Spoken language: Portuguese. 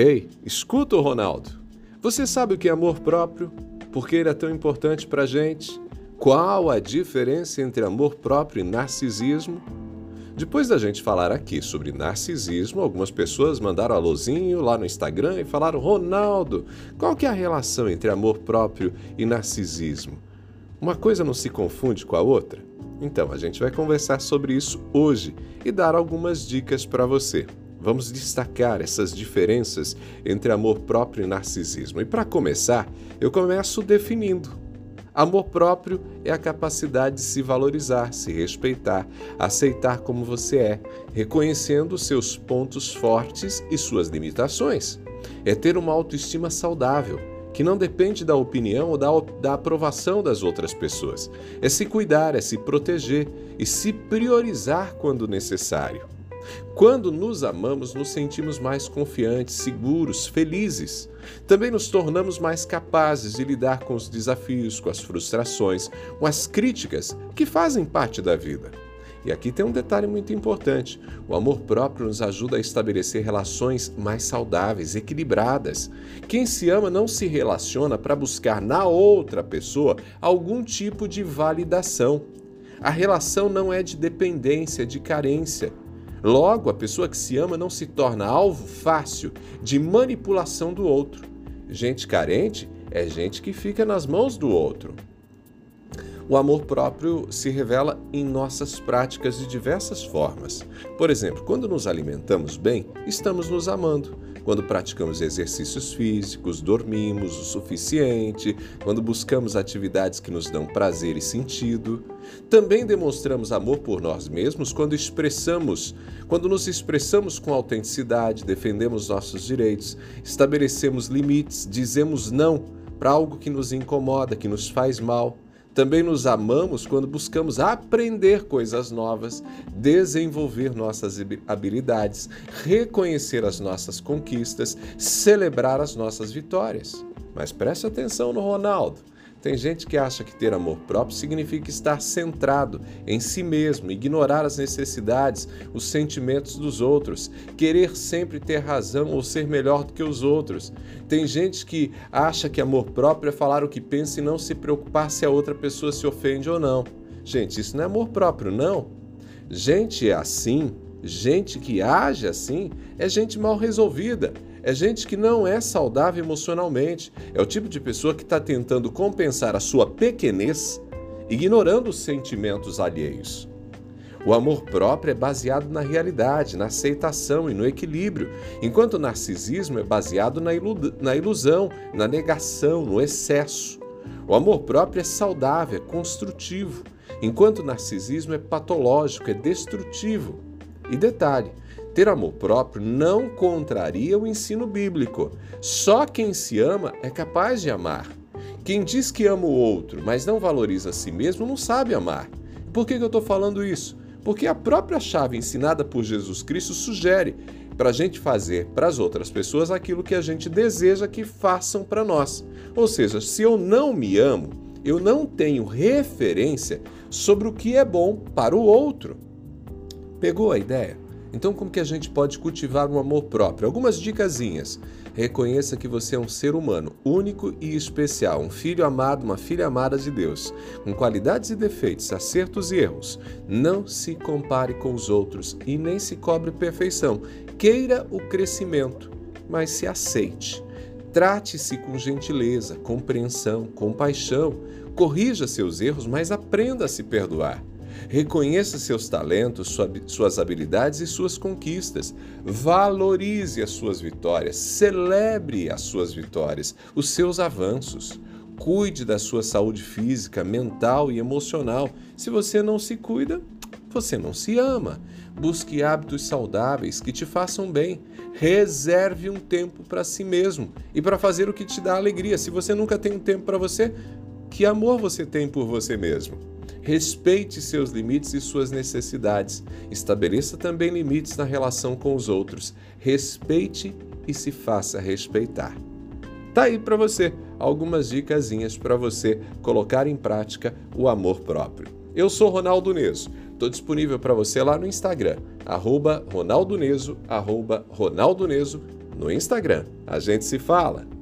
Ei, escuta o Ronaldo. Você sabe o que é amor próprio? Por que ele é tão importante pra gente? Qual a diferença entre amor próprio e narcisismo? Depois da gente falar aqui sobre narcisismo, algumas pessoas mandaram alôzinho lá no Instagram e falaram: Ronaldo, qual que é a relação entre amor próprio e narcisismo? Uma coisa não se confunde com a outra? Então, a gente vai conversar sobre isso hoje e dar algumas dicas para você. Vamos destacar essas diferenças entre amor próprio e narcisismo. E para começar, eu começo definindo. Amor próprio é a capacidade de se valorizar, se respeitar, aceitar como você é, reconhecendo seus pontos fortes e suas limitações. É ter uma autoestima saudável, que não depende da opinião ou da, da aprovação das outras pessoas. É se cuidar, é se proteger e se priorizar quando necessário. Quando nos amamos, nos sentimos mais confiantes, seguros, felizes. Também nos tornamos mais capazes de lidar com os desafios, com as frustrações, com as críticas que fazem parte da vida. E aqui tem um detalhe muito importante: o amor próprio nos ajuda a estabelecer relações mais saudáveis, equilibradas. Quem se ama não se relaciona para buscar na outra pessoa algum tipo de validação. A relação não é de dependência, de carência. Logo, a pessoa que se ama não se torna alvo fácil de manipulação do outro. Gente carente é gente que fica nas mãos do outro. O amor próprio se revela em nossas práticas de diversas formas. Por exemplo, quando nos alimentamos bem, estamos nos amando. Quando praticamos exercícios físicos, dormimos o suficiente, quando buscamos atividades que nos dão prazer e sentido. Também demonstramos amor por nós mesmos quando expressamos, quando nos expressamos com autenticidade, defendemos nossos direitos, estabelecemos limites, dizemos não para algo que nos incomoda, que nos faz mal. Também nos amamos quando buscamos aprender coisas novas, desenvolver nossas habilidades, reconhecer as nossas conquistas, celebrar as nossas vitórias. Mas preste atenção no Ronaldo. Tem gente que acha que ter amor próprio significa estar centrado em si mesmo, ignorar as necessidades, os sentimentos dos outros, querer sempre ter razão ou ser melhor do que os outros. Tem gente que acha que amor próprio é falar o que pensa e não se preocupar se a outra pessoa se ofende ou não. Gente, isso não é amor próprio, não. Gente assim, gente que age assim, é gente mal resolvida é gente que não é saudável emocionalmente. É o tipo de pessoa que está tentando compensar a sua pequenez, ignorando os sentimentos alheios. O amor próprio é baseado na realidade, na aceitação e no equilíbrio, enquanto o narcisismo é baseado na, ilu na ilusão, na negação, no excesso. O amor próprio é saudável, é construtivo, enquanto o narcisismo é patológico, é destrutivo. E detalhe: ter amor próprio não contraria o ensino bíblico. Só quem se ama é capaz de amar. Quem diz que ama o outro, mas não valoriza a si mesmo, não sabe amar. Por que, eu estou falando isso? Porque a própria chave ensinada por Jesus Cristo sugere para a gente fazer para as outras pessoas aquilo que a gente deseja que façam para nós. Ou seja, se eu não me amo, eu não tenho referência sobre o que é bom para o outro. Pegou a ideia? Então, como que a gente pode cultivar um amor próprio? Algumas dicasinhas. Reconheça que você é um ser humano único e especial, um filho amado, uma filha amada de Deus, com qualidades e defeitos, acertos e erros. Não se compare com os outros e nem se cobre perfeição. Queira o crescimento, mas se aceite. Trate-se com gentileza, compreensão, compaixão. Corrija seus erros, mas aprenda a se perdoar. Reconheça seus talentos, suas habilidades e suas conquistas. Valorize as suas vitórias. Celebre as suas vitórias, os seus avanços. Cuide da sua saúde física, mental e emocional. Se você não se cuida, você não se ama. Busque hábitos saudáveis que te façam bem. Reserve um tempo para si mesmo e para fazer o que te dá alegria. Se você nunca tem um tempo para você, que amor você tem por você mesmo? Respeite seus limites e suas necessidades. Estabeleça também limites na relação com os outros. Respeite e se faça respeitar. Tá aí para você algumas dicasinhas para você colocar em prática o amor próprio. Eu sou Ronaldo Neso. Estou disponível para você lá no Instagram, arroba Ronaldo Neso, arroba Ronaldo Neso no Instagram. A gente se fala.